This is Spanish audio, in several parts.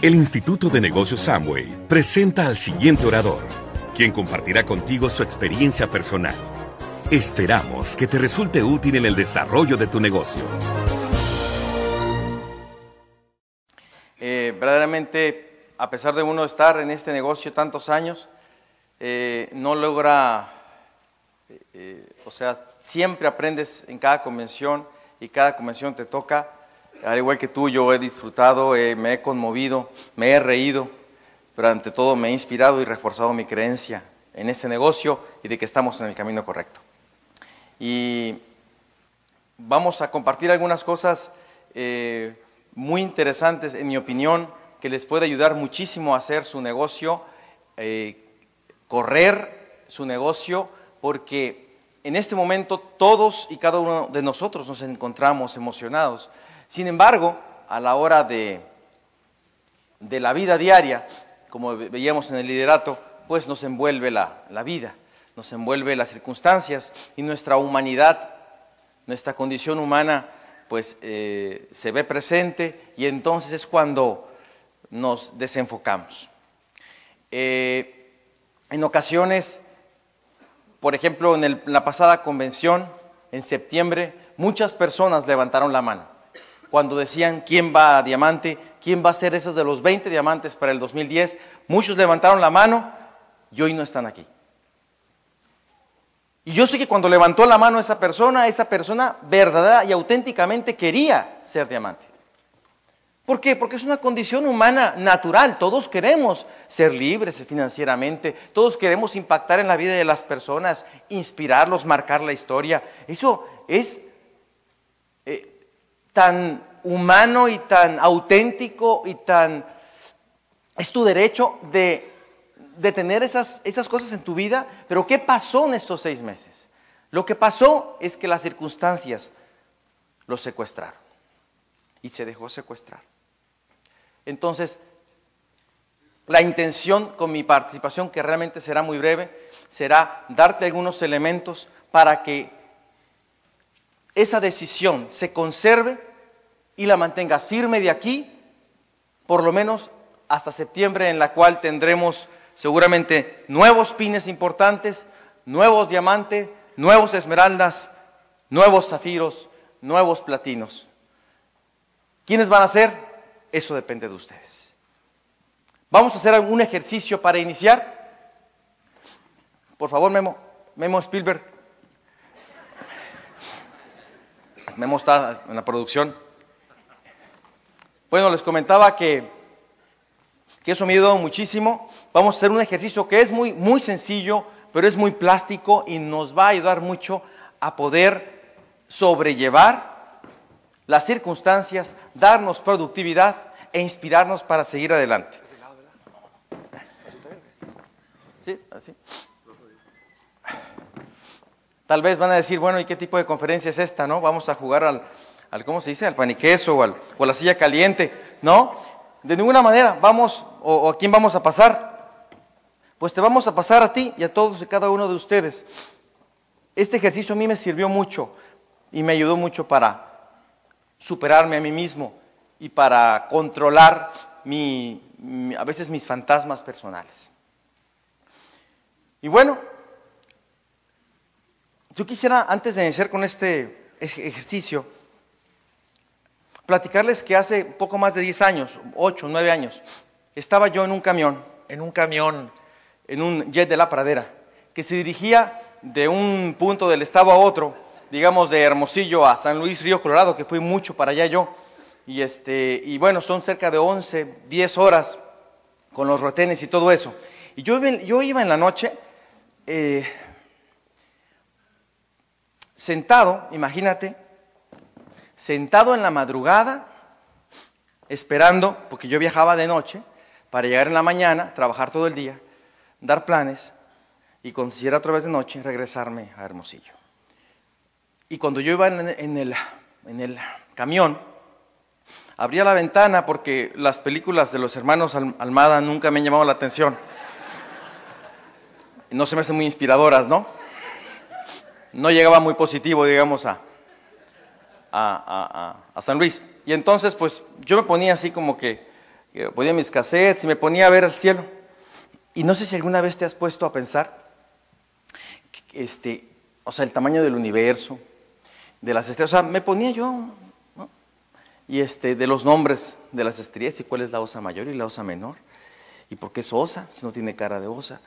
El Instituto de Negocios Samway presenta al siguiente orador, quien compartirá contigo su experiencia personal. Esperamos que te resulte útil en el desarrollo de tu negocio. Eh, verdaderamente, a pesar de uno estar en este negocio tantos años, eh, no logra, eh, o sea, siempre aprendes en cada convención y cada convención te toca al igual que tú, yo he disfrutado, me he conmovido, me he reído, pero ante todo me he inspirado y reforzado mi creencia en este negocio y de que estamos en el camino correcto. Y vamos a compartir algunas cosas eh, muy interesantes, en mi opinión, que les puede ayudar muchísimo a hacer su negocio, eh, correr su negocio, porque en este momento todos y cada uno de nosotros nos encontramos emocionados sin embargo, a la hora de, de la vida diaria, como veíamos en el liderato, pues nos envuelve la, vida, nos envuelve las circunstancias y nuestra humanidad, nuestra condición humana, pues eh, se ve presente y entonces es cuando nos desenfocamos. Eh, en ocasiones, por ejemplo, en la pasada convención, en septiembre, muchas personas levantaron la mano cuando decían quién va a diamante, quién va a ser esos de los 20 diamantes para el 2010. Muchos levantaron la mano y hoy no están aquí. Y yo sé que cuando levantó la mano esa persona, esa persona verdadera y auténticamente quería ser diamante. ¿Por qué? Porque es una condición humana natural. Todos queremos ser libres financieramente, todos queremos impactar en la vida de las personas, inspirarlos, marcar la historia. Eso es eh, tan humano y tan auténtico y tan... Es tu derecho de, tener esas, esas cosas en tu vida, pero ¿qué pasó en estos seis meses? Lo que pasó es que las circunstancias lo secuestraron y se dejó secuestrar. Entonces, la intención con mi participación, que realmente será muy breve, será darte algunos elementos para que esa decisión se conserve y la mantengas firme de aquí, por lo menos hasta septiembre, en la cual tendremos seguramente nuevos pines importantes, nuevos diamantes, nuevos esmeraldas, nuevos zafiros, nuevos platinos. ¿Quiénes van a ser? Eso depende de ustedes. Vamos a hacer un ejercicio para iniciar. Por favor, Memo, Memo Spielberg. Memo está en la producción. Bueno, les comentaba que, que eso me ha ayudado muchísimo. Vamos a hacer un ejercicio que es muy, muy sencillo, pero es muy plástico y nos va a ayudar mucho a poder sobrellevar las circunstancias, darnos productividad e inspirarnos para seguir adelante. ¿Sí? ¿Así? Tal vez van a decir, bueno, ¿y qué tipo de conferencia es esta? ¿No? Vamos a jugar al, al ¿cómo se dice? Al paniqueso o, al, o a la silla caliente. No, de ninguna manera vamos, o, a quién vamos a pasar. Pues te vamos a pasar a ti y a todos y cada uno de ustedes. Este ejercicio a mí me sirvió mucho y me ayudó mucho para superarme a mí mismo y para controlar mi, a veces mis fantasmas personales. Y bueno, yo quisiera, antes de iniciar con este ejercicio, platicarles que hace poco más de 10 años, 8, 9 años, estaba yo en un camión, en un camión, en un jet de la pradera, que se dirigía de un punto del estado a otro, digamos de Hermosillo a San Luis Río Colorado, que fui mucho para allá yo, y, este, y bueno, son cerca de 11, 10 horas con los retenes y todo eso. Y yo, yo iba en la noche eh, sentado, imagínate, sentado en la madrugada, esperando, porque yo viajaba de noche, para llegar en la mañana, trabajar todo el día, dar planes y se otra vez de noche, regresarme a Hermosillo. Y cuando yo iba en, el, en el camión, abría la ventana porque las películas de los hermanos Almada nunca me han llamado la atención. No se me hacen muy inspiradoras, ¿no? No llegaba muy positivo, digamos, a, a, San Luis. Y entonces, pues, yo me ponía así como que, que ponía mis cassettes y me ponía a ver el cielo. Y no sé si alguna vez te has puesto a pensar, este, o sea, el tamaño del universo, de las estrellas. O sea, me ponía yo, Y este, de los nombres de las estrellas y cuál es la osa mayor y la osa menor. Y por qué es osa, si no tiene cara de osa.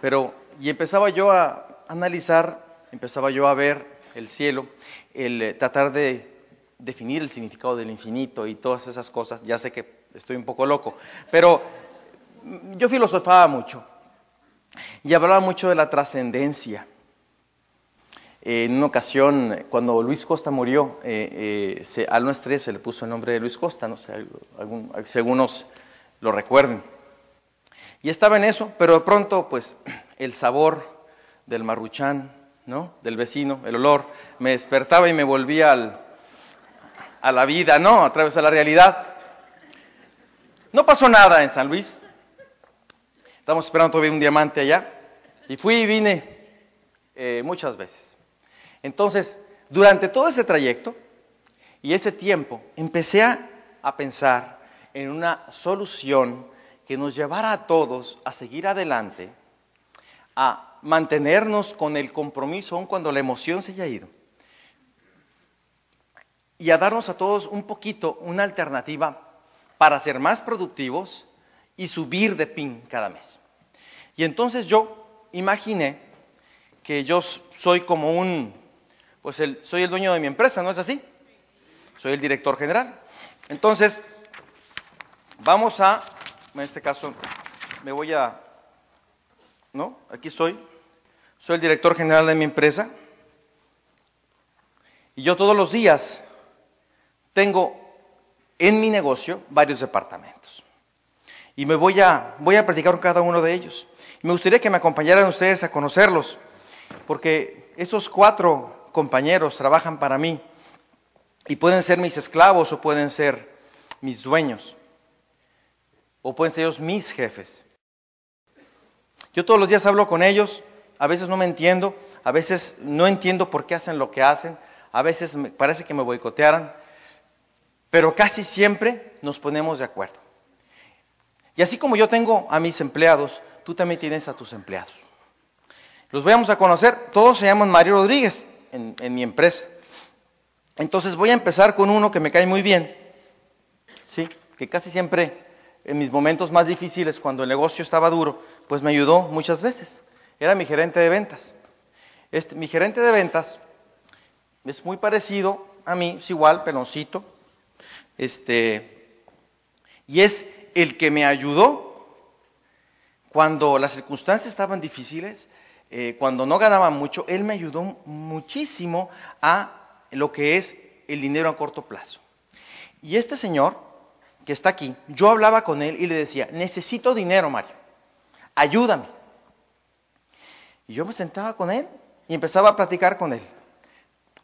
Pero, y empezaba yo a analizar, empezaba yo a ver el cielo, el eh, tratar de definir el significado del infinito y todas esas cosas. Ya sé que estoy un poco loco, pero yo filosofaba mucho y hablaba mucho de la trascendencia en una ocasión, cuando Luis Costa murió, eh, eh, se, al nuestro se le puso el nombre de Luis Costa, no sé, algunos lo recuerden. Y estaba en eso, pero de pronto, pues, el sabor del marruchán, ¿no? Del vecino, el olor, me despertaba y me volvía al, a la vida, ¿no? A través de la realidad. No pasó nada en San Luis. Estamos esperando todavía un diamante allá. Y fui y vine eh, muchas veces. Entonces, durante todo ese trayecto y ese tiempo, empecé a, pensar en una solución que nos llevara a todos a seguir adelante, a mantenernos con el compromiso aun cuando la emoción se haya ido, y a darnos a todos un poquito una alternativa para ser más productivos y subir de PIN cada mes. Y entonces yo imaginé que yo soy como un pues soy el dueño de mi empresa, ¿no es así? Soy el director general. Entonces, vamos a, en este caso, me voy a, ¿no? Aquí estoy. Soy el director general de mi empresa. Y yo todos los días tengo en mi negocio varios departamentos. Y me voy a, voy a platicar con cada uno de ellos. me gustaría que me acompañaran ustedes a conocerlos, porque esos cuatro compañeros trabajan para mí y pueden ser mis esclavos o pueden ser mis dueños o pueden ser mis jefes. Yo todos los días hablo con ellos, a veces no me entiendo, a veces no entiendo por qué hacen lo que hacen, a veces me parece que me boicotearan, pero casi siempre nos ponemos de acuerdo. Y así como yo tengo a mis empleados, tú también tienes a tus empleados. Los vamos a conocer, todos se llaman Mario Rodríguez en, mi empresa. Entonces voy a empezar con uno que me cae muy bien, ¿sí? que casi siempre en mis momentos más difíciles, cuando el negocio estaba duro, pues me ayudó muchas veces. Era mi gerente de ventas. Este, mi gerente de ventas es muy parecido a mí, es igual, peloncito. Este, y es el que me ayudó cuando las circunstancias estaban difíciles, eh, cuando no ganaba mucho, él me ayudó muchísimo a lo que es el dinero a corto plazo. Y este señor que está aquí, yo hablaba con él y le decía, necesito dinero, Mario, ayúdame. Y yo me sentaba con él y empezaba a platicar con él.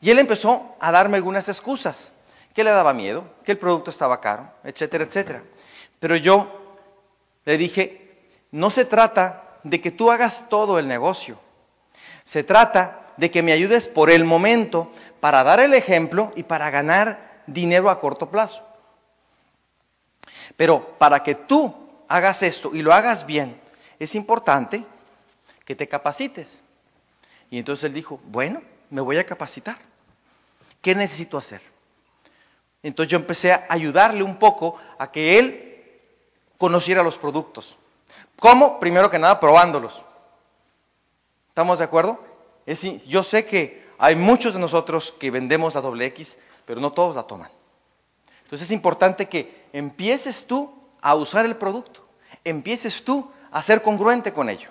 Y él empezó a darme algunas excusas, que le daba miedo, que el producto estaba caro, etcétera, etcétera. Pero yo le dije, no se trata de que tú hagas todo el negocio. Se trata de que me ayudes por el momento para dar el ejemplo y para ganar dinero a corto plazo. Pero para que tú hagas esto y lo hagas bien, es importante que te capacites. Y entonces él dijo, bueno, me voy a capacitar. ¿Qué necesito hacer? Entonces yo empecé a ayudarle un poco a que él conociera los productos. ¿Cómo? Primero que nada, probándolos. ¿Estamos de acuerdo? Es, yo sé que hay muchos de nosotros que vendemos la doble X, pero no todos la toman. Entonces es importante que empieces tú a usar el producto, empieces tú a ser congruente con ello.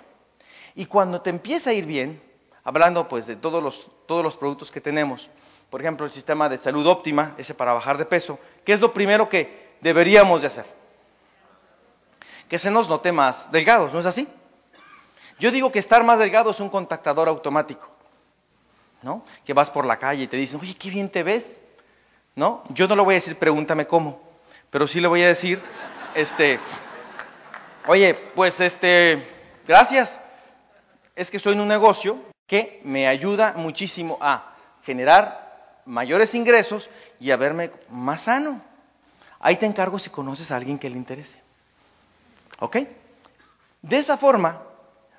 Y cuando te empieza a ir bien, hablando pues de todos los, todos los productos que tenemos, por ejemplo el sistema de salud óptima, ese para bajar de peso, ¿qué es lo primero que deberíamos de hacer? Que se nos note más delgados, ¿no es así? Yo digo que estar más delgado es un contactador automático, ¿no? Que vas por la calle y te dicen, oye, qué bien te ves, ¿no? Yo no le voy a decir, pregúntame cómo, pero sí le voy a decir, este, oye, pues este, gracias, es que estoy en un negocio que me ayuda muchísimo a generar mayores ingresos y a verme más sano. Ahí te encargo si conoces a alguien que le interese. ¿Ok? De esa forma,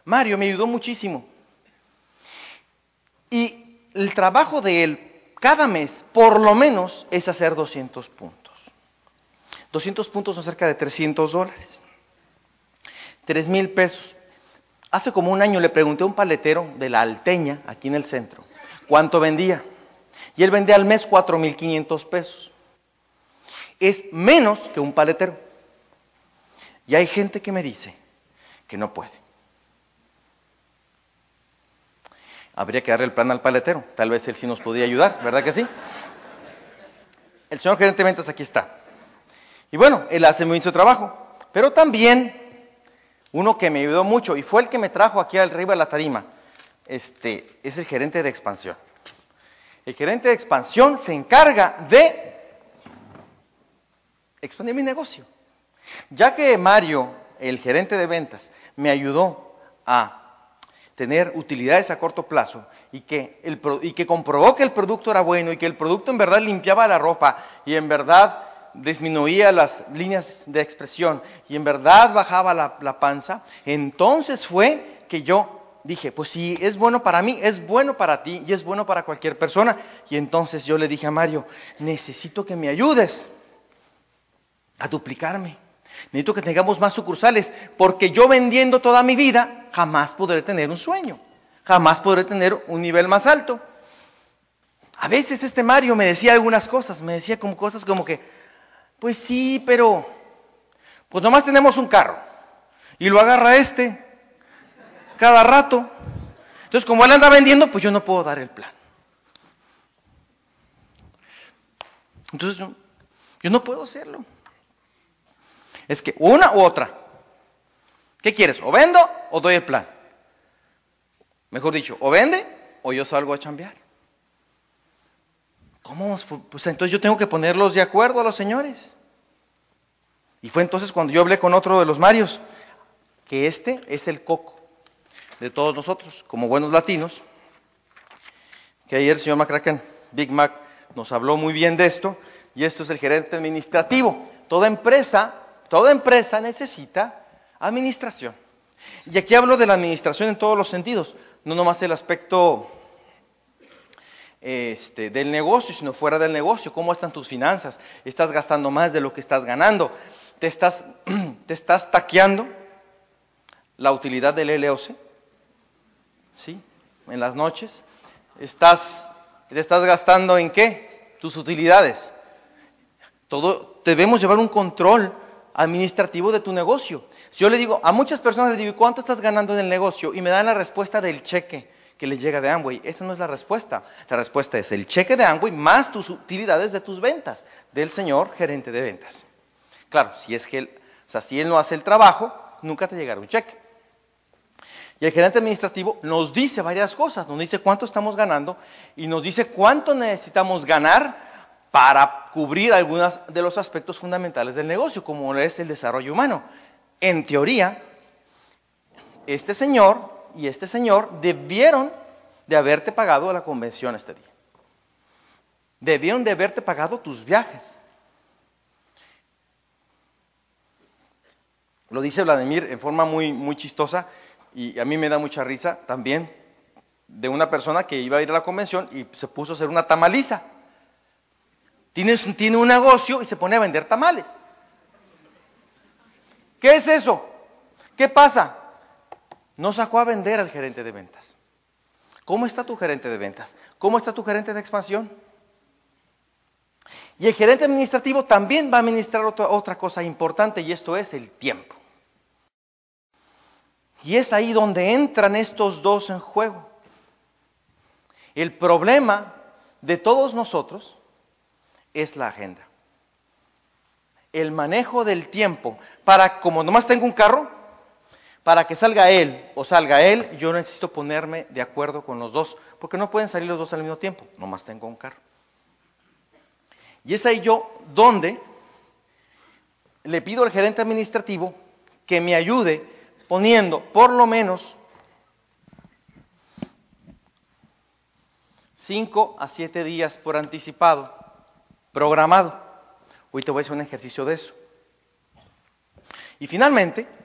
Mario me ayudó muchísimo. Y el trabajo de él cada mes, por lo menos, es hacer 200 puntos. 200 puntos son cerca de 300 dólares. 3 mil pesos. Hace como un año le pregunté a un paletero de la Alteña, aquí en el centro, cuánto vendía. Y él vendía al mes 4.500 pesos. Es menos que un paletero. Y hay gente que me dice que no puede. Habría que darle el plan al paletero. Tal vez él sí nos podría ayudar, ¿verdad que sí? El señor gerente ventas aquí está. Y bueno, él hace muy bien su trabajo. Pero también uno que me ayudó mucho y fue el que me trajo aquí arriba de la tarima, este, es el gerente de expansión. El gerente de expansión se encarga de expandir mi negocio. Ya que Mario, el gerente de ventas, me ayudó a tener utilidades a corto plazo y que, el, y que comprobó que el producto era bueno y que el producto en verdad limpiaba la ropa y en verdad disminuía las líneas de expresión y en verdad bajaba la, panza, entonces fue que yo dije, pues si es bueno para mí, es bueno para ti y es bueno para cualquier persona. Y entonces yo le dije a Mario, necesito que me ayudes a duplicarme. Necesito que tengamos más sucursales, porque yo vendiendo toda mi vida jamás podré tener un sueño, jamás podré tener un nivel más alto. A veces este Mario me decía algunas cosas, me decía como cosas como que, pues sí, pero pues nomás tenemos un carro y lo agarra este cada rato. Entonces, como él anda vendiendo, pues yo no puedo dar el plan. Entonces, yo, no puedo hacerlo. Es que una u otra. ¿Qué quieres? ¿O vendo o doy el plan? Mejor dicho, o vende o yo salgo a chambear. ¿Cómo? Pues entonces yo tengo que ponerlos de acuerdo a los señores. Y fue entonces cuando yo hablé con otro de los Marios, que este es el coco de todos nosotros, como buenos latinos, que ayer el señor McCracken, Big Mac, nos habló muy bien de esto, y esto es el gerente administrativo. Toda empresa Toda empresa necesita administración. Y aquí hablo de la administración en todos los sentidos, no nomás el aspecto este, del negocio, sino fuera del negocio. ¿Cómo están tus finanzas? ¿Estás gastando más de lo que estás ganando? ¿Te estás, te estás taqueando la utilidad del LOC? ¿Sí? En las noches. ¿Estás, ¿Te estás gastando en qué? Tus utilidades. Todo, debemos llevar un control administrativo de tu negocio. Si yo le digo, a muchas personas les digo, ¿cuánto estás ganando en el negocio? Y me dan la respuesta del cheque que les llega de Amway. Esa no es la respuesta. La respuesta es el cheque de Amway más tus utilidades de tus ventas, del señor gerente de ventas. Claro, si es que él, o sea, si él no hace el trabajo, nunca te llegará un cheque. Y el gerente administrativo nos dice varias cosas, nos dice cuánto estamos ganando y nos dice cuánto necesitamos ganar para cubrir algunos de los aspectos fundamentales del negocio, como es el desarrollo humano. En teoría, este señor y este señor debieron de haberte pagado la convención este día. Debieron de haberte pagado tus viajes. Lo dice Vladimir en forma muy, muy chistosa y a mí me da mucha risa también de una persona que iba a ir a la convención y se puso a hacer una tamaliza. Tiene, un negocio y se pone a vender tamales. ¿Qué es eso? ¿Qué pasa? No sacó a vender al gerente de ventas. ¿Cómo está tu gerente de ventas? ¿Cómo está tu gerente de expansión? Y el gerente administrativo también va a administrar otra, otra cosa importante y esto es el tiempo. Y es ahí donde entran estos dos en juego. El problema de todos nosotros es la agenda. el manejo del tiempo para, como nomás tengo un carro, para que salga él o salga él, yo necesito ponerme de acuerdo con los dos, porque no pueden salir los dos al mismo tiempo, nomás tengo un carro. Y es ahí yo donde le pido al gerente administrativo que me ayude poniendo por lo menos 5 a 7 días por anticipado, programado. Hoy te voy a hacer un ejercicio de eso. Y finalmente,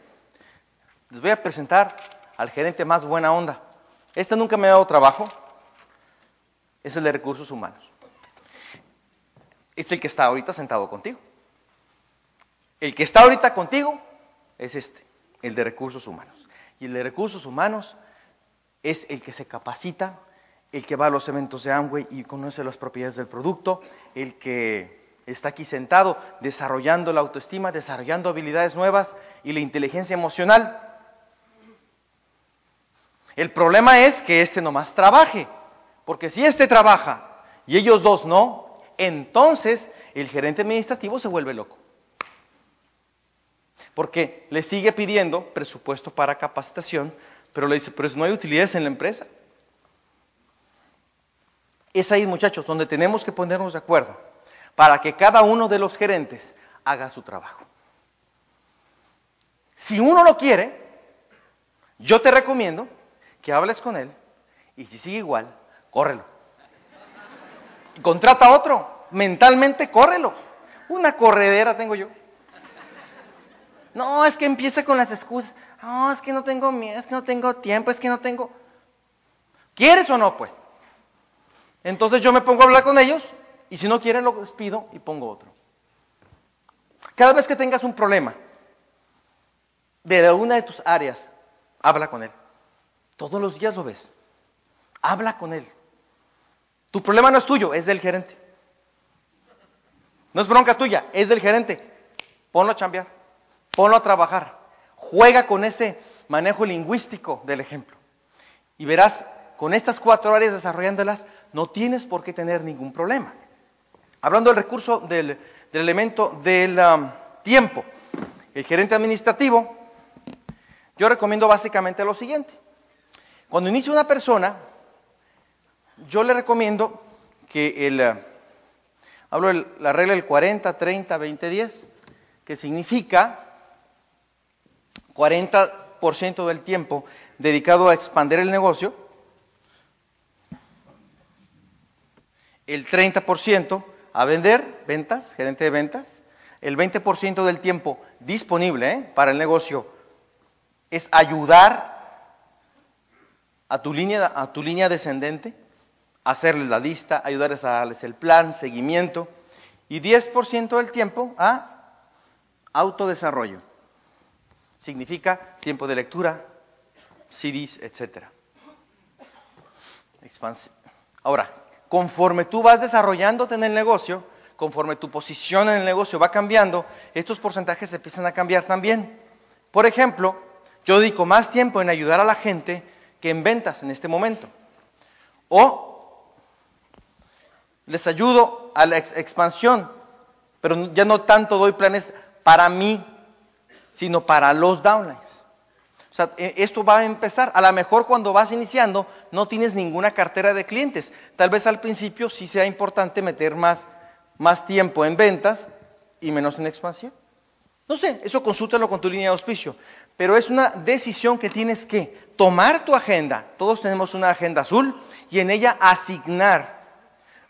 les voy a presentar al gerente más buena onda. Este nunca me ha dado trabajo, es el de recursos humanos. Es el que está ahorita sentado contigo. El que está ahorita contigo es este, el de recursos humanos. Y el de recursos humanos es el que se capacita, el que va a los eventos de Amway y conoce las propiedades del producto, el que está aquí sentado desarrollando la autoestima, desarrollando habilidades nuevas y la inteligencia emocional. El problema es que este nomás trabaje, porque si este trabaja y ellos dos no, entonces el gerente administrativo se vuelve loco. Porque le sigue pidiendo presupuesto para capacitación, pero le dice, pero no hay utilidades en la empresa. Es ahí, muchachos, donde tenemos que ponernos de acuerdo para que cada uno de los gerentes haga su trabajo. Si uno lo quiere, yo te recomiendo que hables con él y si sigue igual, córrelo. Contrata a otro, mentalmente córrelo. Una corredera tengo yo. No, es que empieza con las excusas. No, es que no tengo miedo, es que no tengo tiempo, es que no tengo... ¿Quieres o no, pues? Entonces yo me pongo a hablar con ellos y si no quieren lo despido y pongo otro. Cada vez que tengas un problema de una de tus áreas, habla con él. Todos los días lo ves. Habla con él. Tu problema no es tuyo, es del gerente. No es bronca tuya, es del gerente. Ponlo a chambear, ponlo a trabajar. Juega con ese manejo lingüístico del ejemplo. Y verás, con estas cuatro áreas desarrollándolas, no tienes por qué tener ningún problema. Hablando del recurso, del, elemento del tiempo, el gerente administrativo, yo recomiendo básicamente lo siguiente. Cuando inicia una persona, yo le recomiendo que el, uh, hablo de la regla del 40, 30, 20, 10, que significa 40% del tiempo dedicado a expandir el negocio, el 30% a vender, ventas, gerente de ventas, el 20% del tiempo disponible ¿eh? para el negocio es ayudar a tu línea, a tu línea descendente, hacerles la lista, ayudarles a darles el plan, seguimiento, y 10% del tiempo a autodesarrollo. Significa tiempo de lectura, CDs, etc. Ahora, conforme tú vas desarrollándote en el negocio, conforme tu posición en el negocio va cambiando, estos porcentajes empiezan a cambiar también. Por ejemplo, yo dedico más tiempo en ayudar a la gente que en ventas en este momento. O les ayudo a la expansión, pero ya no tanto doy planes para mí, sino para los downlines. O sea, e, esto va a empezar. A lo mejor cuando vas iniciando no tienes ninguna cartera de clientes. Tal vez al principio sí sea importante meter más, más tiempo en ventas y menos en expansión. No sé, eso consúltalo con tu línea de auspicio. Pero es una decisión que tienes que tomar tu agenda. Todos tenemos una agenda azul y en ella asignar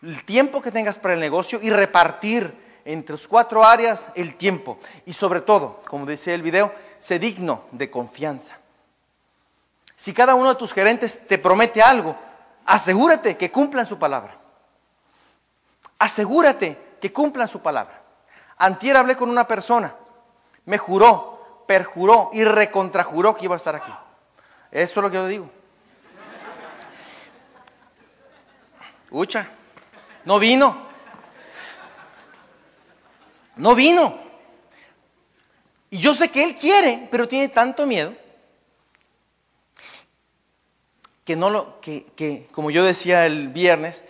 el tiempo que tengas para el negocio y repartir entre las cuatro áreas el tiempo. Y sobre todo, como decía el video, sé digno de confianza. Si cada uno de tus gerentes te promete algo, asegúrate que cumplan su palabra. Asegúrate que cumplan su palabra. Antier hablé con una persona, me juró, perjuró y recontrajuró que iba a estar aquí. Eso es lo que yo digo. Ucha, no vino. No vino. Y yo sé que él quiere, pero tiene tanto miedo que no lo, que, como yo decía el viernes,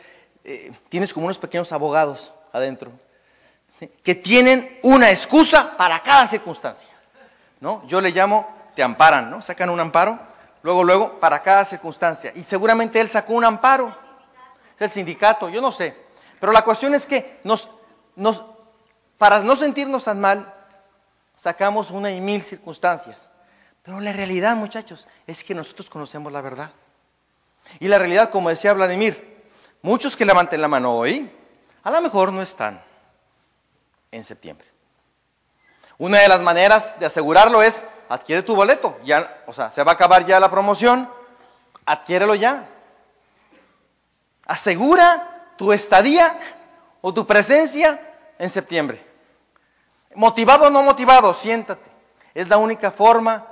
eh, tienes como unos pequeños abogados adentro. Que tienen una excusa para cada circunstancia. ¿no? Yo le llamo, te amparan, ¿no? Sacan un amparo, luego, luego, para cada circunstancia. Y seguramente él sacó un amparo. Es el sindicato, yo no sé. Pero la cuestión es que nos, nos, para no sentirnos tan mal, sacamos una y mil circunstancias. Pero la realidad, muchachos, es que nosotros conocemos la verdad. Y la realidad, como decía Vladimir, muchos que levanten la mano hoy, a lo mejor no están en septiembre. Una de las maneras de asegurarlo es adquiere tu boleto. Ya, o sea, se va a acabar ya la promoción, adquiérelo ya. Asegura tu estadía o tu presencia en septiembre. Motivado o no motivado, siéntate. Es la única forma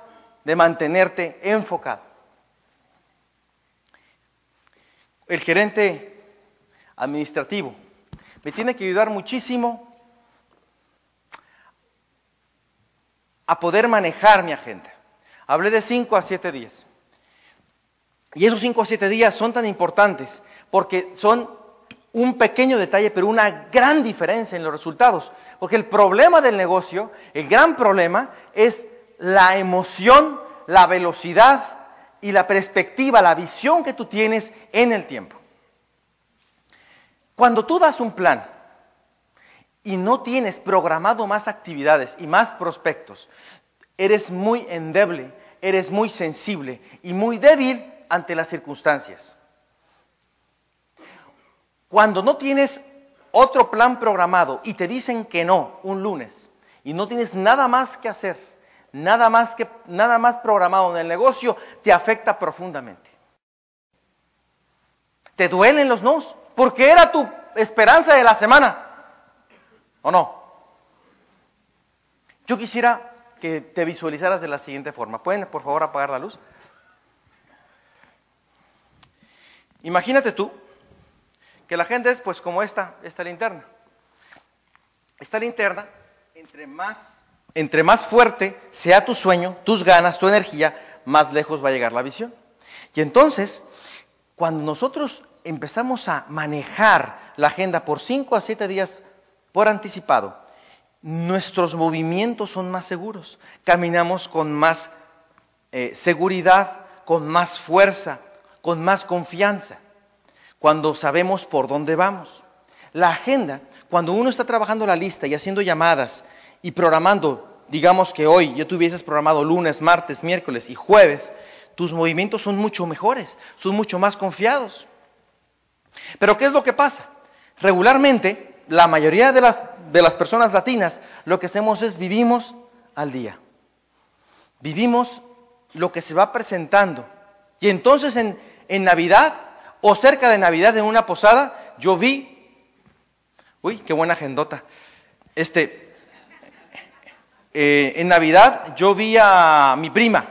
de mantenerte enfocado. El gerente administrativo me tiene que ayudar muchísimo a poder manejar mi agenda. Hablé de 5 a 7 días. Y esos 5 a 7 días son tan importantes porque son un pequeño detalle, pero una gran diferencia en los resultados. Porque el problema del negocio, el gran problema, es la emoción, la velocidad y la perspectiva, la visión que tú tienes en el tiempo. Cuando tú das un plan y no tienes programado más actividades y más prospectos, eres muy endeble, eres muy sensible y muy débil ante las circunstancias. Cuando no tienes otro plan programado y te dicen que no un lunes y no tienes nada más que hacer, nada más que nada más programado en el negocio, te afecta profundamente. Te duelen los nos, porque era tu esperanza de la semana. ¿O no? Yo quisiera que te visualizaras de la siguiente forma. ¿Pueden, por favor, apagar la luz? Imagínate tú que la gente es pues como esta, esta linterna. Esta linterna, entre más, entre más fuerte sea tu sueño, tus ganas, tu energía, más lejos va a llegar la visión. Y entonces, cuando nosotros empezamos a manejar la agenda por 5 a 7 días por anticipado, nuestros movimientos son más seguros, caminamos con más eh, seguridad, con más fuerza, con más confianza cuando sabemos por dónde vamos. La agenda, cuando uno está trabajando la lista y haciendo llamadas y programando, digamos que hoy yo tuvieses programado lunes, martes, miércoles y jueves, tus movimientos son mucho mejores, son mucho más confiados. Pero ¿qué es lo que pasa? Regularmente, la mayoría de las, de las personas latinas lo que hacemos es vivimos al día. Vivimos lo que se va presentando. Y entonces en, en Navidad o cerca de Navidad en una posada, yo vi, uy, qué buena agendota, este, eh, en Navidad yo vi a mi prima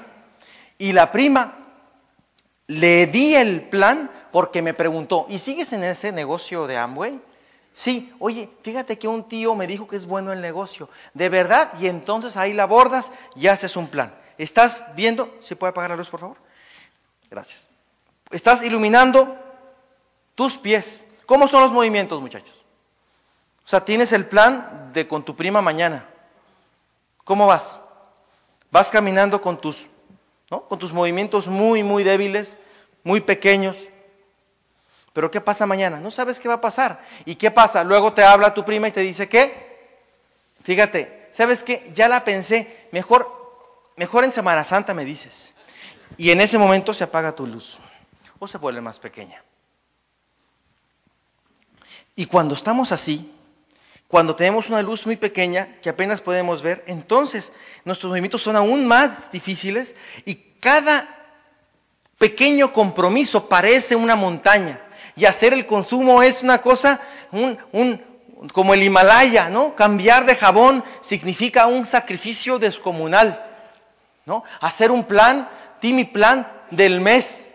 y la prima le di el plan porque me preguntó, ¿y sigues en ese negocio de Amway? Sí, oye, fíjate que un tío me dijo que es bueno el negocio, de verdad, y entonces ahí la bordas y haces un plan. ¿Estás viendo? ¿Se puede apagar la luz, por favor? Gracias. Estás iluminando tus pies. ¿Cómo son los movimientos, muchachos? O sea, tienes el plan de con tu prima mañana. ¿Cómo vas? Vas caminando con tus, ¿no? con tus movimientos muy, muy débiles, muy pequeños. Pero ¿qué pasa mañana? No sabes qué va a pasar. ¿Y qué pasa? Luego te habla tu prima y te dice, ¿qué? Fíjate, ¿sabes qué? Ya la pensé, mejor, mejor en Semana Santa me dices. Y en ese momento se apaga tu luz o se vuelve más pequeña. Y cuando estamos así, cuando tenemos una luz muy pequeña que apenas podemos ver, entonces nuestros movimientos son aún más difíciles y cada pequeño compromiso parece una montaña. Y hacer el consumo es una cosa, un, como el Himalaya, ¿no? Cambiar de jabón significa un sacrificio descomunal, ¿no? Hacer un plan, Timmy plan del mes.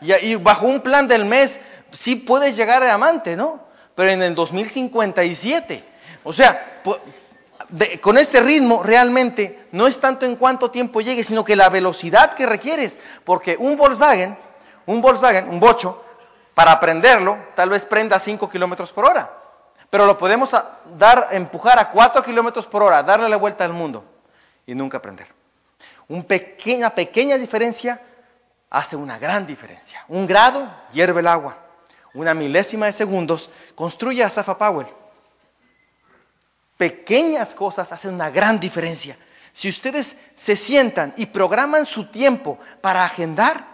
Y, y bajo un plan del mes sí puedes llegar a diamante, ¿no? Pero en el 2057. O sea, con este ritmo realmente no es tanto en cuánto tiempo llegue, sino que la velocidad que requieres. Porque un Volkswagen, un Volkswagen, un bocho, para prenderlo, tal vez prenda 5 kilómetros por hora. Pero lo podemos dar, empujar a 4 kilómetros por hora, darle la vuelta al mundo y nunca aprender. Una pequeña, pequeña diferencia hace una gran diferencia. Un grado hierve el agua. Una milésima de segundos construye a Safa Powell. Pequeñas cosas hacen una gran diferencia. Si ustedes se sientan y programan su tiempo para agendar,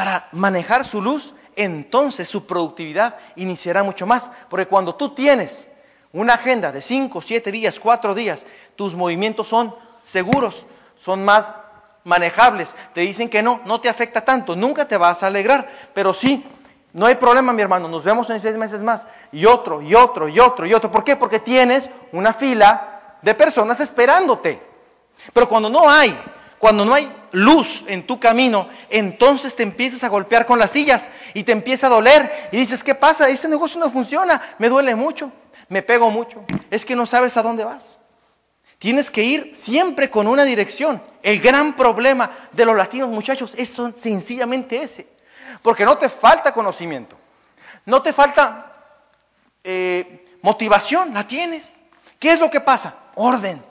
para manejar su luz, entonces su productividad iniciará mucho más. Porque cuando tú tienes una agenda de 5, 7 días, 4 días, tus movimientos son seguros, son más manejables. Te dicen que no, no te afecta tanto, nunca te vas a alegrar, pero sí, no hay problema, mi hermano, nos vemos en seis meses más. Y otro, y otro, y otro, y otro. ¿Por qué? Porque tienes una fila de personas esperándote. Pero cuando no hay, cuando no hay luz en tu camino, entonces te empiezas a golpear con las sillas y te empieza a doler y dices, ¿qué pasa? Este negocio no funciona, me duele mucho, me pego mucho, es que no sabes a dónde vas. Tienes que ir siempre con una dirección. El gran problema de los latinos, muchachos, es sencillamente ese. Porque no te falta conocimiento, no te falta eh, motivación, la tienes. ¿Qué es lo que pasa? Orden,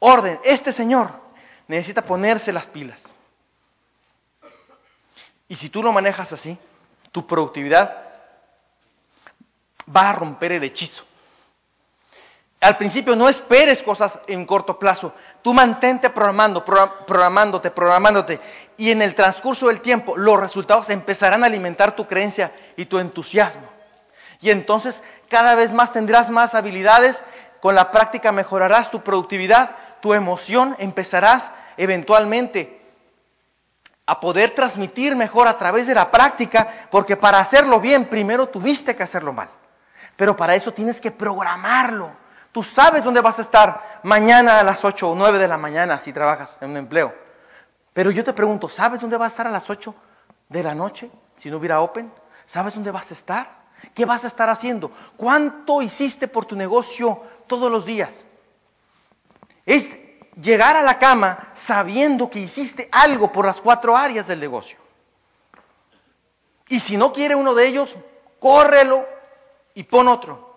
orden. Este señor necesita ponerse las pilas. Y si tú lo manejas así, tu productividad va a romper el hechizo. Al principio no esperes cosas en corto plazo. Tú mantente programando, programándote, programándote. Y en el transcurso del tiempo los resultados empezarán a alimentar tu creencia y tu entusiasmo. Y entonces cada vez más tendrás más habilidades. Con la práctica mejorarás tu productividad, tu emoción. Empezarás eventualmente a poder transmitir mejor a través de la práctica. Porque para hacerlo bien primero tuviste que hacerlo mal. Pero para eso tienes que programarlo. Tú sabes dónde vas a estar mañana a las 8 o 9 de la mañana si trabajas en un empleo. Pero yo te pregunto, ¿sabes dónde vas a estar a las 8 de la noche si no hubiera Open? ¿Sabes dónde vas a estar? ¿Qué vas a estar haciendo? ¿Cuánto hiciste por tu negocio todos los días? Es llegar a la cama sabiendo que hiciste algo por las cuatro áreas del negocio. Y si no quiere uno de ellos, córrelo y pon otro.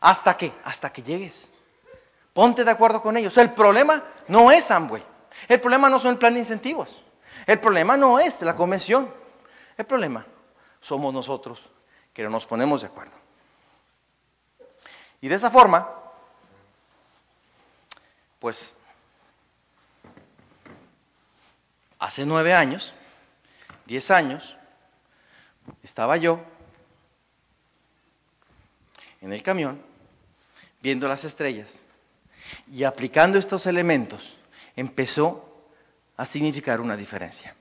¿Hasta qué? Hasta que llegues. Ponte de acuerdo con ellos. El problema no es Amway. El problema no son el plan de incentivos. El problema no es la convención. El problema somos nosotros que no nos ponemos de acuerdo. Y de esa forma, pues, hace nueve años, diez años, estaba yo en el camión viendo las estrellas y aplicando estos elementos, empezó a significar una diferencia.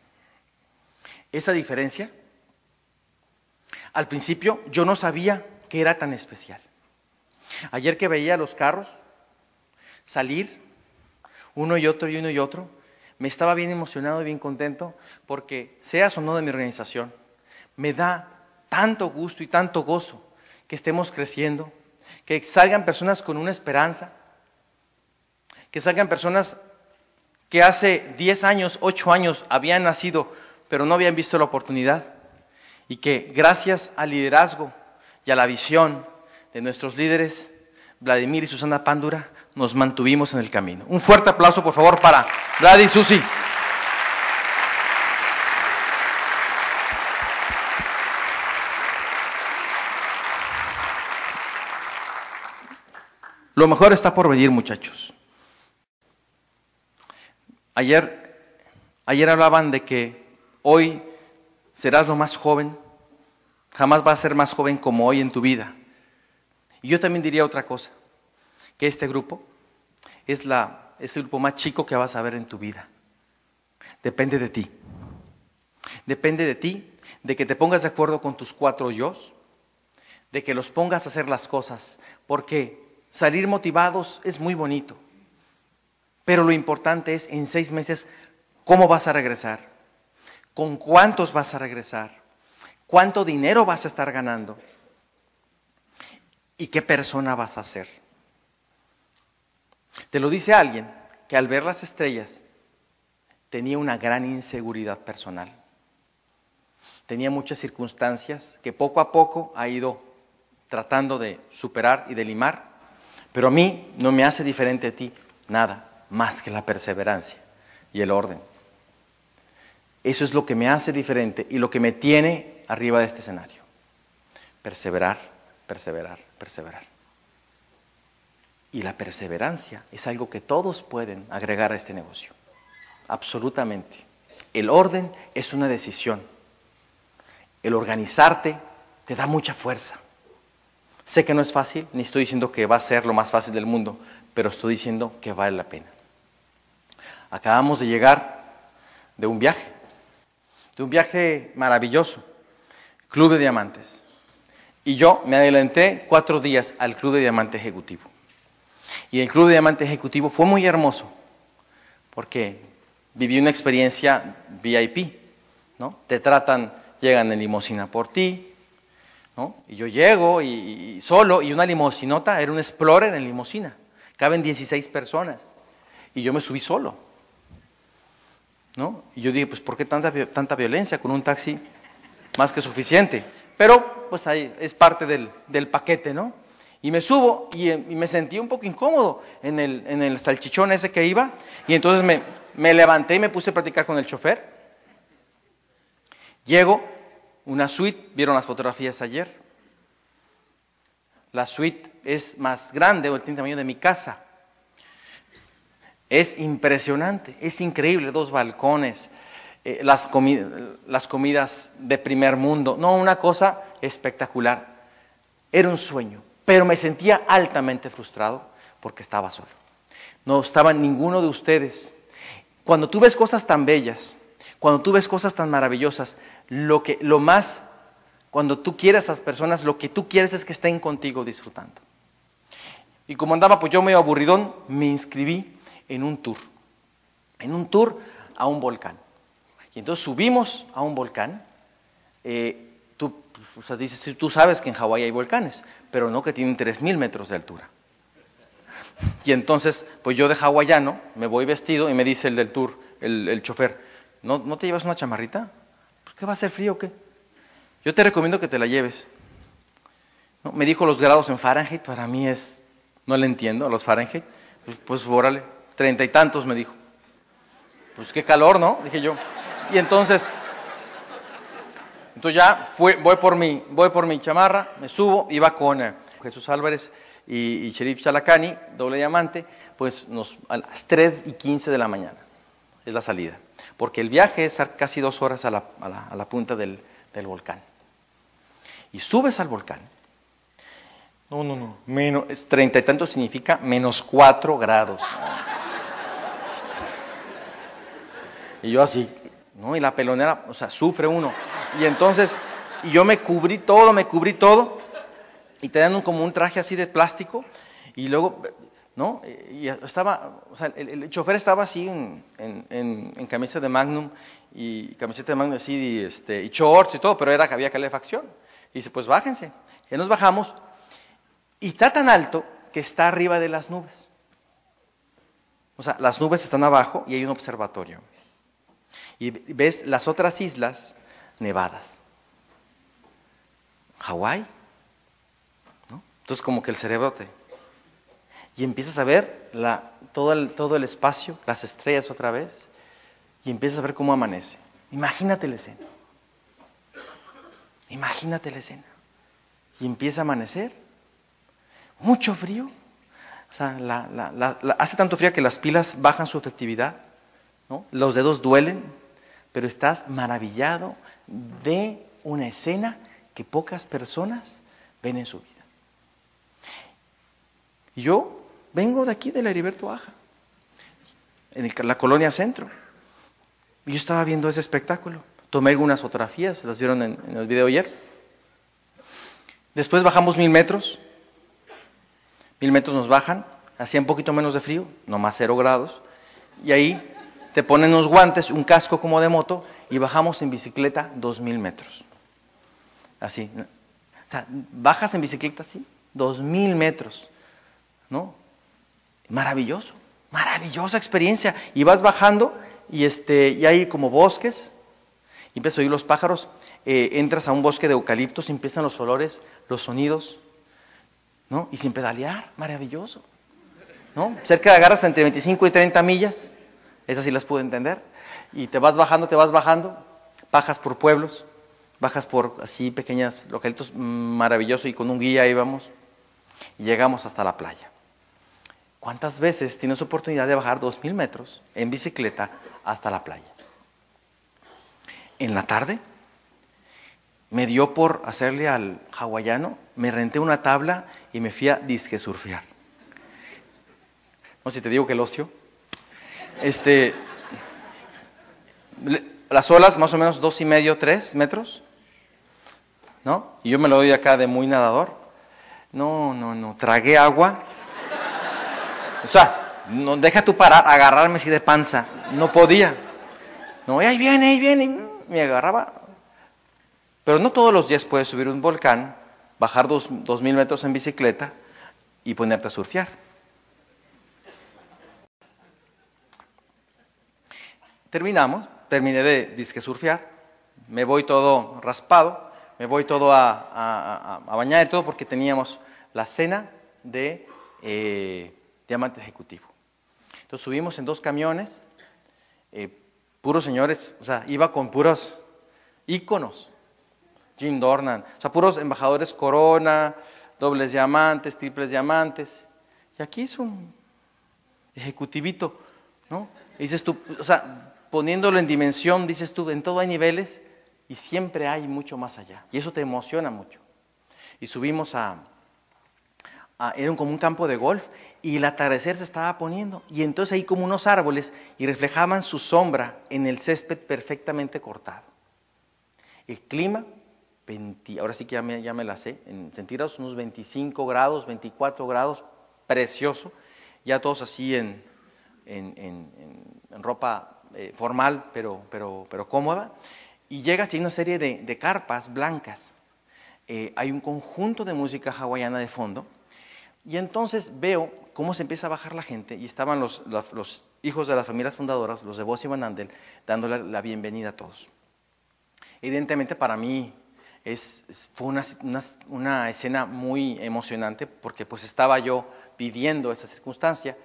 Esa diferencia, al principio yo no sabía que era tan especial. Ayer que veía los carros salir, uno y otro y uno y otro, me estaba bien emocionado y bien contento porque, seas o no de mi organización, me da tanto gusto y tanto gozo que estemos creciendo, que salgan personas con una esperanza, que salgan personas que hace 10 años, 8 años habían nacido, pero no habían visto la oportunidad, y que gracias al liderazgo y a la visión de nuestros líderes, Vladimir y Susana Pándura, nos mantuvimos en el camino. Un fuerte aplauso, por favor, para Vlad y. Lo mejor está por venir, muchachos. Ayer, ayer hablaban de que hoy serás lo más joven, jamás vas a ser más joven como hoy en tu vida. Y yo también diría otra cosa, que este grupo es, la, el grupo más chico que vas a ver en tu vida. Depende de ti. Depende de ti, de que te pongas de acuerdo con tus cuatro yo, de que los pongas a hacer las cosas, porque Salir motivados es muy bonito, pero lo importante es en seis meses cómo vas a regresar, con cuántos vas a regresar, cuánto dinero vas a estar ganando y qué persona vas a ser. Te lo dice alguien que al ver las estrellas tenía una gran inseguridad personal. Tenía muchas circunstancias que poco a poco ha ido tratando de superar y de limar, pero a mí no me hace diferente a ti nada más que la perseverancia y el orden. Eso es lo que me hace diferente y lo que me tiene arriba de este escenario. Perseverar, perseverar, perseverar. Y la perseverancia es algo que todos pueden agregar a este negocio. Absolutamente. El orden es una decisión. El organizarte te da mucha fuerza. Sé que no es fácil, ni estoy diciendo que va a ser lo más fácil del mundo, pero estoy diciendo que vale la pena. Acabamos de llegar de un viaje, de un viaje maravilloso, Club de Diamantes. Y yo me adelanté cuatro días al Club de Diamante Ejecutivo. Y el Club de Diamante Ejecutivo fue muy hermoso, porque viví una experiencia VIP, ¿no? Te tratan, llegan en limosina por ti, ¿no? Y yo llego y, solo, y una limosinota, era un Explorer en limosina, caben 16 personas, y yo me subí solo, ¿no? Y yo dije, pues ¿por qué tanta, tanta violencia con un taxi más que suficiente? Pero, pues ahí es parte del, del paquete, ¿no? Y me subo y, me sentí un poco incómodo en el, en el salchichón ese que iba. Y entonces me, me levanté y me puse a platicar con el chofer. Llego, una suite, vieron las fotografías ayer. La suite es más grande o el tamaño de mi casa. Es impresionante, es increíble, dos balcones, eh, las, las comidas de primer mundo. No, una cosa espectacular. Era un sueño pero me sentía altamente frustrado porque estaba solo. No estaba ninguno de ustedes. Cuando tú ves cosas tan bellas, cuando tú ves cosas tan maravillosas, lo que lo más cuando tú quieres a las personas, lo que tú quieres es que estén contigo disfrutando. Y como andaba pues yo medio aburridón, me inscribí en un tour. En un tour a un volcán. Y entonces subimos a un volcán. Eh, o sea, dices, tú sabes que en Hawái hay volcanes, pero no que tienen 3.000 metros de altura. Y entonces, pues yo de hawaiano me voy vestido y me dice el del tour, el, chofer, ¿no, ¿no te llevas una chamarrita? ¿Por qué va a ser frío o qué? Yo te recomiendo que te la lleves. Me dijo los grados en Fahrenheit, para mí es, no le entiendo a los Fahrenheit. Pues, pues treinta y tantos me dijo. Pues qué calor, ¿no? Dije yo. Y entonces, entonces ya voy, por mi, voy por mi chamarra, me subo, iba con eh, Jesús Álvarez y, y Sherif Chalacani, doble diamante, pues nos, a las 3 y 15 de la mañana es la salida. Porque el viaje es casi dos horas a la, punta del, volcán. Y subes al volcán. No, no, no. Menos, treinta y tanto significa menos cuatro grados. Y yo así, ¿no? Y la pelonera, o sea, sufre uno. Y entonces, y yo me cubrí todo, me cubrí todo, y te dan como un traje así de plástico, y luego, ¿no? Y estaba, o sea, el, chofer estaba así en, en, en, camisa de Magnum, y camiseta de Magnum así, y, este, y shorts y todo, pero era que había calefacción. Y dice, pues bájense. Y nos bajamos, y está tan alto que está arriba de las nubes. O sea, las nubes están abajo y hay un observatorio. Y ves las otras islas nevadas. Hawái. ¿no? Entonces como que el cerebro te... Y empiezas a ver la, todo, el, todo el espacio, las estrellas otra vez, y empiezas a ver cómo amanece. Imagínate la escena. Imagínate la escena. Y empieza a amanecer. Mucho frío. O sea, hace tanto frío que las pilas bajan su efectividad. Los dedos duelen, pero estás maravillado de una escena que pocas personas ven en su vida. Yo vengo de aquí, de la Heriberto Aja, en la colonia centro. Yo estaba viendo ese espectáculo. Tomé algunas fotografías, las vieron en, en el video ayer. Después bajamos mil metros. Mil metros nos bajan, hacía un poquito menos de frío, no más cero grados. Y ahí te ponen unos guantes, un casco como de moto y bajamos en bicicleta dos mil metros. Así. O sea, bajas en bicicleta así, dos mil metros. ¿No? Maravilloso, maravillosa experiencia. Y vas bajando y, este, y hay como bosques, y empiezas a oír los pájaros, eh, entras a un bosque de eucaliptos y empiezan los olores, los sonidos, ¿no? Y sin pedalear, maravilloso. ¿no? Cerca de agarras entre 25 y 30 millas, esas sí las pude entender, y te vas bajando, te vas bajando, bajas por pueblos, bajas por así pequeñas localitos maravilloso y con un guía íbamos y llegamos hasta la playa. ¿Cuántas veces tienes oportunidad de bajar 2.000 metros en bicicleta hasta la playa? En la tarde me dio por hacerle al hawaiano, me renté una tabla y me fui a disque surfear. No sé si te digo que el ocio. Este, las olas más o menos dos y medio, tres metros. ¿No? Y yo me lo doy acá de muy nadador. No, no, no. Tragué agua. O sea, no deja tú parar, agarrarme así de panza. No podía. No, ahí viene, ahí viene. Me agarraba. Pero no todos los días puedes subir un volcán, bajar dos, dos mil metros en bicicleta y ponerte a surfear. Terminamos, terminé de disque surfear, me voy todo raspado, me voy todo a, bañar y todo porque teníamos la cena de eh, diamante ejecutivo. Entonces subimos en dos camiones, eh, puros señores, o sea, iba con puros íconos, Jim Dornan, o sea, puros embajadores corona, dobles diamantes, triples diamantes. Y aquí es un ejecutivito, ¿no? Y dices tú, o sea, poniéndolo en dimensión, dices tú, en todo hay niveles y siempre hay mucho más allá. Y eso te emociona mucho. Y subimos a, era como un campo de golf y el atardecer se estaba poniendo y entonces ahí como unos árboles y reflejaban su sombra en el césped perfectamente cortado. El clima, ahora sí que ya me, ya me la sé, en centígrados unos 25 grados, 24 grados, precioso, ya todos así en, en ropa eh, formal, pero, pero, pero cómoda, y llegas y hay una serie de, carpas blancas. Eh, hay un conjunto de música hawaiana de fondo, y entonces veo cómo se empieza a bajar la gente, y estaban los, los, hijos de las familias fundadoras, los de Boss y Van Andel, dándole la bienvenida a todos. Evidentemente para mí es, fue una, una, una, escena muy emocionante porque pues estaba yo pidiendo esa circunstancia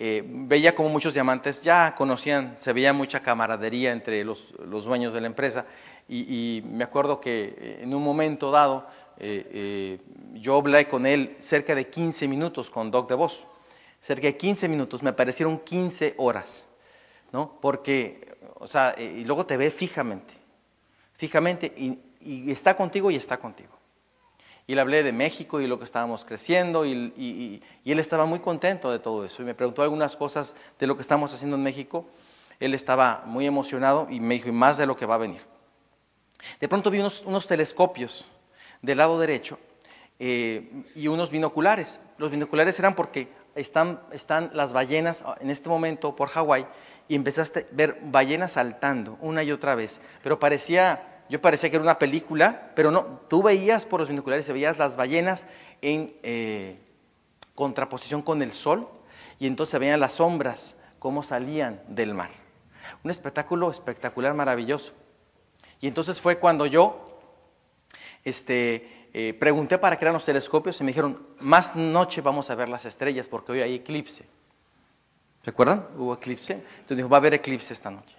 eh, veía como muchos diamantes ya conocían, se veía mucha camaradería entre los, dueños de la empresa. Y, me acuerdo que eh, en un momento dado eh, yo hablé con él cerca de 15 minutos con Doc de Voz, cerca de 15 minutos, me parecieron 15 horas, ¿no? Porque, o sea, y luego te ve fijamente, fijamente y está contigo y está contigo y le hablé de México y lo que estábamos creciendo y, él estaba muy contento de todo eso y me preguntó algunas cosas de lo que estamos haciendo en México. Él estaba muy emocionado y me dijo, y más de lo que va a venir. De pronto vi unos, telescopios del lado derecho eh, y unos binoculares. Los binoculares eran porque están, están las ballenas en este momento por Hawái y empezaste a ver ballenas saltando una y otra vez, pero parecía yo parecía que era una película, pero no, tú veías por los binoculares, veías las ballenas en eh, contraposición con el sol y entonces se veían las sombras, cómo salían del mar. Un espectáculo espectacular, maravilloso. Y entonces fue cuando yo este, eh, pregunté para qué eran los telescopios y me dijeron, más noche vamos a ver las estrellas porque hoy hay eclipse. ¿Se acuerdan? Hubo eclipse. Entonces dijo, va a haber eclipse esta noche.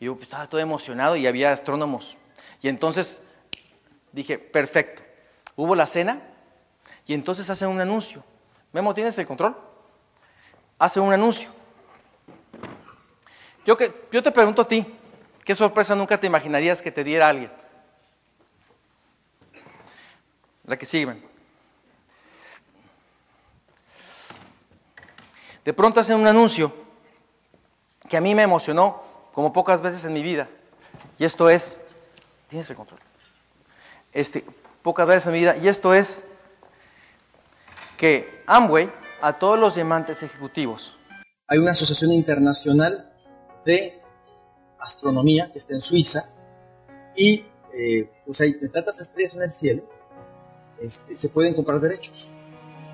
Yo pues, estaba todo emocionado y había astrónomos y entonces dije, perfecto. Hubo la cena y entonces hacen un anuncio. Memo, ¿tienes el control? Hace un anuncio. Yo, que, yo te pregunto a ti, ¿qué sorpresa nunca te imaginarías que te diera alguien? La que sigue. De pronto hacen un anuncio que a mí me emocionó como pocas veces en mi vida. Y esto es Tienes el control. Este, pocas veces en mi vida. Y esto es que Amway, a todos los diamantes ejecutivos, hay una asociación internacional de astronomía que está en Suiza y eh, pues hay tantas estrellas en el cielo, este, se pueden comprar derechos.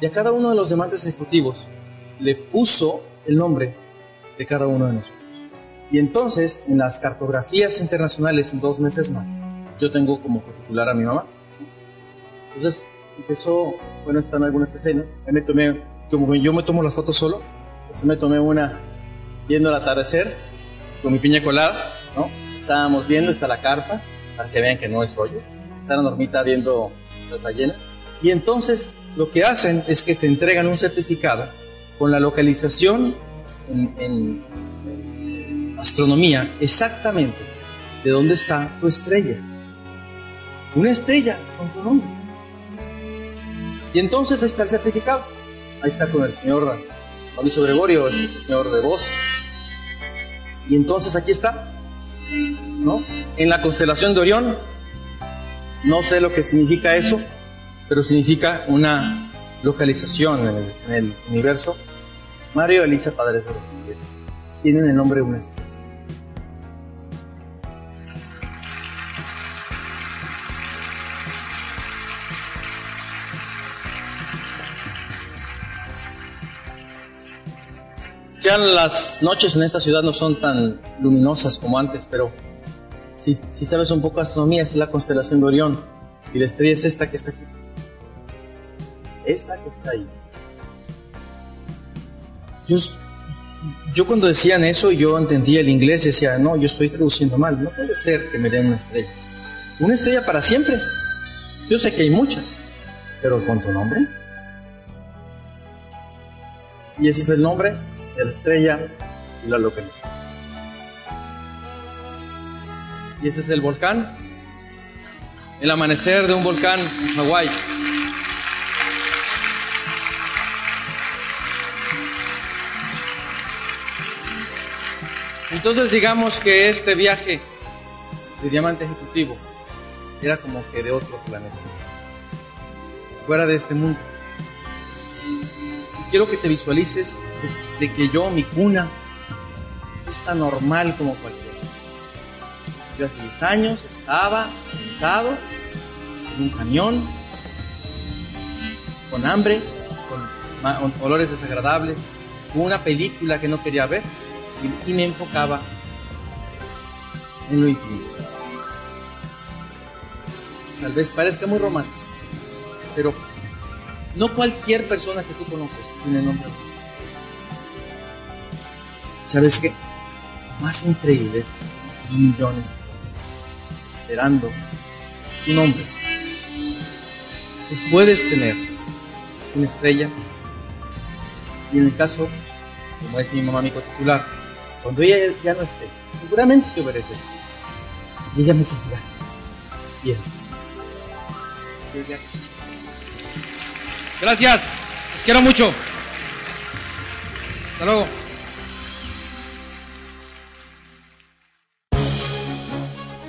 Y a cada uno de los diamantes ejecutivos le puso el nombre de cada uno de nosotros. Y entonces, en las cartografías internacionales, en dos meses más, yo tengo como titular a mi mamá. Entonces empezó bueno, están algunas escenas. Ahí me tomé, como yo me tomo las fotos solo, pues me tomé una viendo el atardecer con mi piña colada, ¿no? Estábamos viendo, está la carpa, para que vean que no es rollo. Está la normita viendo las ballenas. Y entonces lo que hacen es que te entregan un certificado con la localización en, astronomía exactamente de dónde está tu estrella. Una estrella con tu nombre. Y entonces ahí está el certificado. Ahí está con el señor Mauricio Gregorio, este señor de voz. Y entonces aquí está, ¿no? En la constelación de Orión. No sé lo que significa eso, pero significa una localización en el, universo. Mario Elisa Padres de los tienen el nombre de una estrella. Las noches en esta ciudad no son tan luminosas como antes, pero si, si sabes un poco de astronomía, es la constelación de Orión y la estrella es esta que está aquí esa que está ahí. Yo, yo cuando decían eso, yo entendía el inglés decía, no, yo estoy traduciendo mal, no puede ser que me den una estrella. Una estrella para siempre. Yo sé que hay muchas, pero con tu nombre. Y ese es el nombre la estrella y la localización. Y ese es el volcán, el amanecer de un volcán en Hawái. Entonces digamos que este viaje de diamante ejecutivo era como que de otro planeta, fuera de este mundo. Y quiero que te visualices de, que yo, mi cuna, es tan normal como cualquiera. Yo hace 10 años estaba sentado en un camión, con hambre, con olores desagradables, con una película que no quería ver y, me enfocaba en lo infinito. Tal vez parezca muy romántico, pero no cualquier persona que tú conoces tiene nombre ¿Sabes qué? Más increíble es millones esperando tu nombre. Tú puedes tener una estrella y en el caso, como es mi mamá mi titular, cuando ella ya no esté, seguramente veré esto. Y ella me seguirá. Bien. Desde aquí. Gracias. Los quiero mucho. Hasta luego.